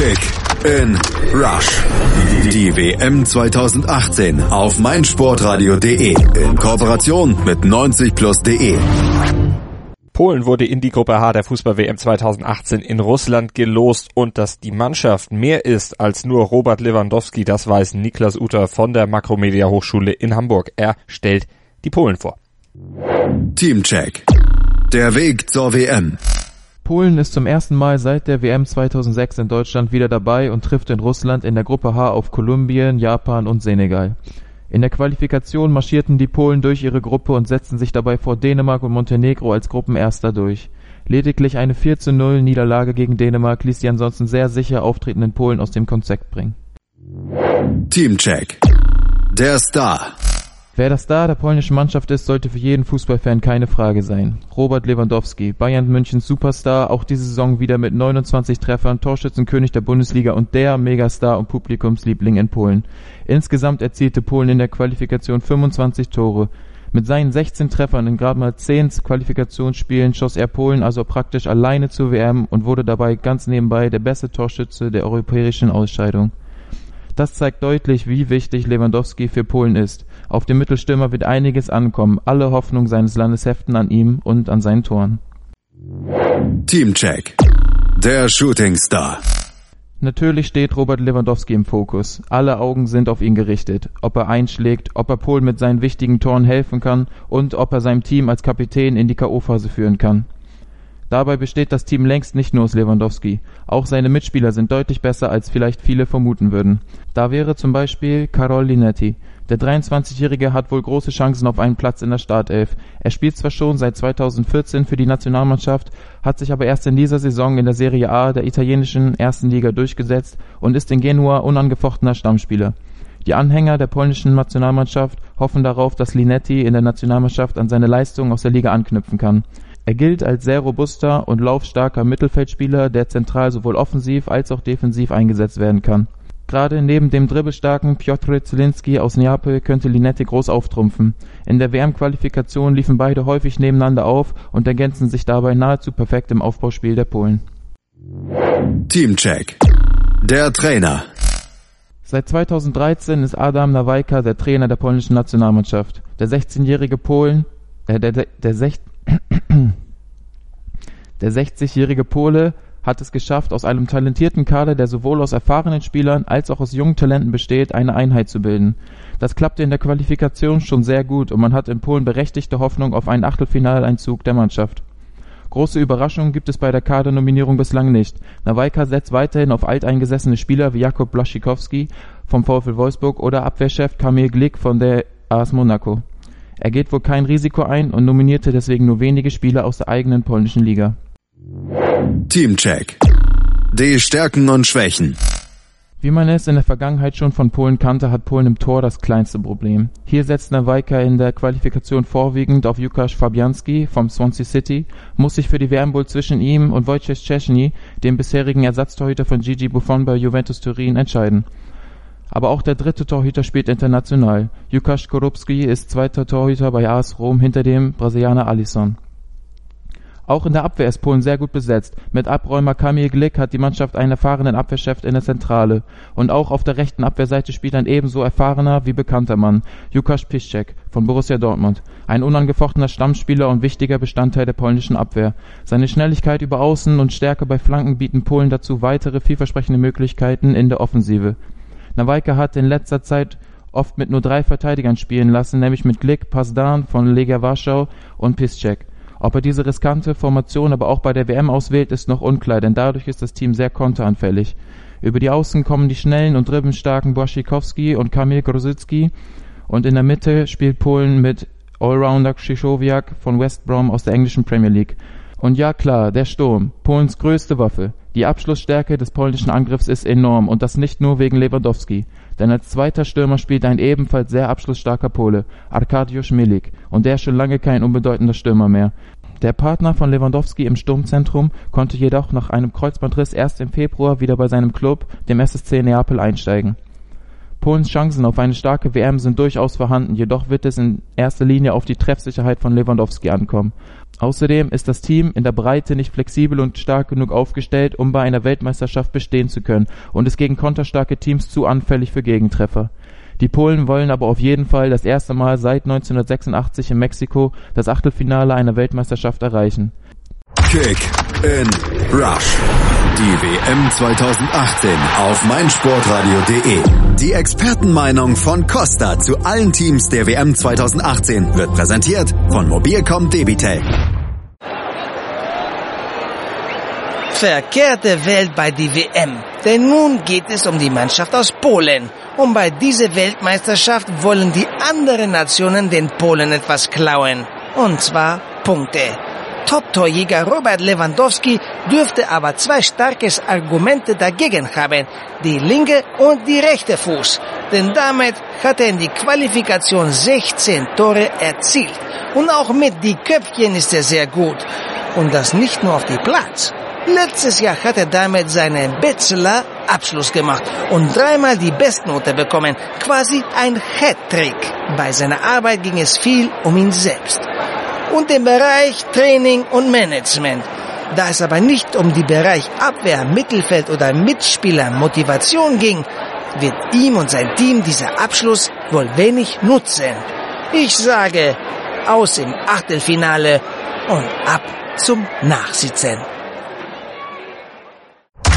Kick in Rush. Die WM 2018 auf meinsportradio.de in Kooperation mit 90plus.de. Polen wurde in die Gruppe H der Fußball-WM 2018 in Russland gelost und dass die Mannschaft mehr ist als nur Robert Lewandowski, das weiß Niklas Uter von der Makromedia Hochschule in Hamburg. Er stellt die Polen vor. Teamcheck. Der Weg zur WM. Polen ist zum ersten Mal seit der WM 2006 in Deutschland wieder dabei und trifft in Russland in der Gruppe H auf Kolumbien, Japan und Senegal. In der Qualifikation marschierten die Polen durch ihre Gruppe und setzten sich dabei vor Dänemark und Montenegro als Gruppenerster durch. Lediglich eine 4 zu 0 Niederlage gegen Dänemark ließ die ansonsten sehr sicher auftretenden Polen aus dem Konzept bringen. Teamcheck. Der Star. Wer der Star der polnischen Mannschaft ist, sollte für jeden Fußballfan keine Frage sein. Robert Lewandowski, Bayern Münchens Superstar, auch diese Saison wieder mit 29 Treffern, Torschützenkönig der Bundesliga und der Megastar und Publikumsliebling in Polen. Insgesamt erzielte Polen in der Qualifikation 25 Tore. Mit seinen 16 Treffern in gerade mal 10 Qualifikationsspielen schoss er Polen also praktisch alleine zur WM und wurde dabei ganz nebenbei der beste Torschütze der europäischen Ausscheidung. Das zeigt deutlich, wie wichtig Lewandowski für Polen ist. Auf dem Mittelstürmer wird einiges ankommen. Alle Hoffnung seines Landes heften an ihm und an seinen Toren. Teamcheck. Der Shooting Star. Natürlich steht Robert Lewandowski im Fokus. Alle Augen sind auf ihn gerichtet. Ob er einschlägt, ob er Polen mit seinen wichtigen Toren helfen kann und ob er seinem Team als Kapitän in die K.O.-Phase führen kann. Dabei besteht das Team längst nicht nur aus Lewandowski. Auch seine Mitspieler sind deutlich besser, als vielleicht viele vermuten würden. Da wäre zum Beispiel Karol Linetti. Der 23-Jährige hat wohl große Chancen auf einen Platz in der Startelf. Er spielt zwar schon seit 2014 für die Nationalmannschaft, hat sich aber erst in dieser Saison in der Serie A der italienischen ersten Liga durchgesetzt und ist in Genua unangefochtener Stammspieler. Die Anhänger der polnischen Nationalmannschaft hoffen darauf, dass Linetti in der Nationalmannschaft an seine Leistungen aus der Liga anknüpfen kann. Er gilt als sehr robuster und laufstarker Mittelfeldspieler, der zentral sowohl offensiv als auch defensiv eingesetzt werden kann. Gerade neben dem dribbelstarken Piotr Zielinski aus Neapel könnte Linetti groß auftrumpfen. In der WM-Qualifikation liefen beide häufig nebeneinander auf und ergänzen sich dabei nahezu perfekt im Aufbauspiel der Polen. Teamcheck. Der Trainer. Seit 2013 ist Adam Nawajka der Trainer der polnischen Nationalmannschaft. Der 16-jährige Polen, äh, der, der, der, der 60-jährige Pole hat es geschafft, aus einem talentierten Kader, der sowohl aus erfahrenen Spielern als auch aus jungen Talenten besteht, eine Einheit zu bilden. Das klappte in der Qualifikation schon sehr gut und man hat in Polen berechtigte Hoffnung auf einen Achtelfinaleinzug der Mannschaft. Große Überraschungen gibt es bei der Kadernominierung bislang nicht. Nawajka setzt weiterhin auf alteingesessene Spieler wie Jakub Blaszczykowski vom VfL Wolfsburg oder Abwehrchef Kamil Glick von der AS Monaco. Er geht wohl kein Risiko ein und nominierte deswegen nur wenige Spieler aus der eigenen polnischen Liga. Teamcheck. Die Stärken und Schwächen. Wie man es in der Vergangenheit schon von Polen kannte, hat Polen im Tor das kleinste Problem. Hier setzt Nawajka in der Qualifikation vorwiegend auf Łukasz Fabianski vom Swansea City, muss sich für die WM wohl zwischen ihm und Wojciech Szczesny, dem bisherigen Ersatztorhüter von Gigi Buffon bei Juventus Turin, entscheiden. Aber auch der dritte Torhüter spielt international. Łukasz Korupski ist zweiter Torhüter bei AS Rom hinter dem Brasilianer Alisson. Auch in der Abwehr ist Polen sehr gut besetzt. Mit Abräumer Kamil Glick hat die Mannschaft einen erfahrenen Abwehrchef in der Zentrale. Und auch auf der rechten Abwehrseite spielt ein ebenso erfahrener wie bekannter Mann, Jukasz Piszczek von Borussia Dortmund. Ein unangefochtener Stammspieler und wichtiger Bestandteil der polnischen Abwehr. Seine Schnelligkeit über Außen und Stärke bei Flanken bieten Polen dazu weitere vielversprechende Möglichkeiten in der Offensive. Nawajka hat in letzter Zeit oft mit nur drei Verteidigern spielen lassen, nämlich mit Glick, Pasdan von Legia Warschau und Piszczek. Ob er diese riskante Formation aber auch bei der WM auswählt, ist noch unklar, denn dadurch ist das Team sehr konteranfällig. Über die Außen kommen die schnellen und dribbenstarken Błaszczykowski und Kamil Grosicki und in der Mitte spielt Polen mit Allrounder Krzysztofiak von West Brom aus der englischen Premier League. Und ja klar, der Sturm, Polens größte Waffe. Die Abschlussstärke des polnischen Angriffs ist enorm und das nicht nur wegen Lewandowski. Denn als zweiter Stürmer spielt ein ebenfalls sehr abschlussstarker Pole, Arkadiusz Milik, und der ist schon lange kein unbedeutender Stürmer mehr. Der Partner von Lewandowski im Sturmzentrum konnte jedoch nach einem Kreuzbandriss erst im Februar wieder bei seinem Klub, dem SSC Neapel, einsteigen. Polens Chancen auf eine starke WM sind durchaus vorhanden, jedoch wird es in erster Linie auf die Treffsicherheit von Lewandowski ankommen. Außerdem ist das Team in der Breite nicht flexibel und stark genug aufgestellt, um bei einer Weltmeisterschaft bestehen zu können und ist gegen konterstarke Teams zu anfällig für Gegentreffer. Die Polen wollen aber auf jeden Fall das erste Mal seit 1986 in Mexiko das Achtelfinale einer Weltmeisterschaft erreichen. Kick in Rush. Die WM 2018 auf meinsportradio.de. Die Expertenmeinung von Costa zu allen Teams der WM 2018 wird präsentiert von Mobilcom Debitel. Verkehrte Welt bei die WM. Denn nun geht es um die Mannschaft aus Polen. Und bei dieser Weltmeisterschaft wollen die anderen Nationen den Polen etwas klauen. Und zwar Punkte. Top-Torjäger Robert Lewandowski dürfte aber zwei starkes Argumente dagegen haben. Die linke und die rechte Fuß. Denn damit hat er in die Qualifikation 16 Tore erzielt. Und auch mit die Köpfchen ist er sehr gut. Und das nicht nur auf die Platz. Letztes Jahr hat er damit seinen Bachelor Abschluss gemacht und dreimal die Bestnote bekommen. Quasi ein Hattrick. Bei seiner Arbeit ging es viel um ihn selbst. Und im Bereich Training und Management. Da es aber nicht um die Bereich Abwehr, Mittelfeld oder Mitspieler Motivation ging, wird ihm und sein Team dieser Abschluss wohl wenig nutzen. Ich sage, aus im Achtelfinale und ab zum Nachsitzen.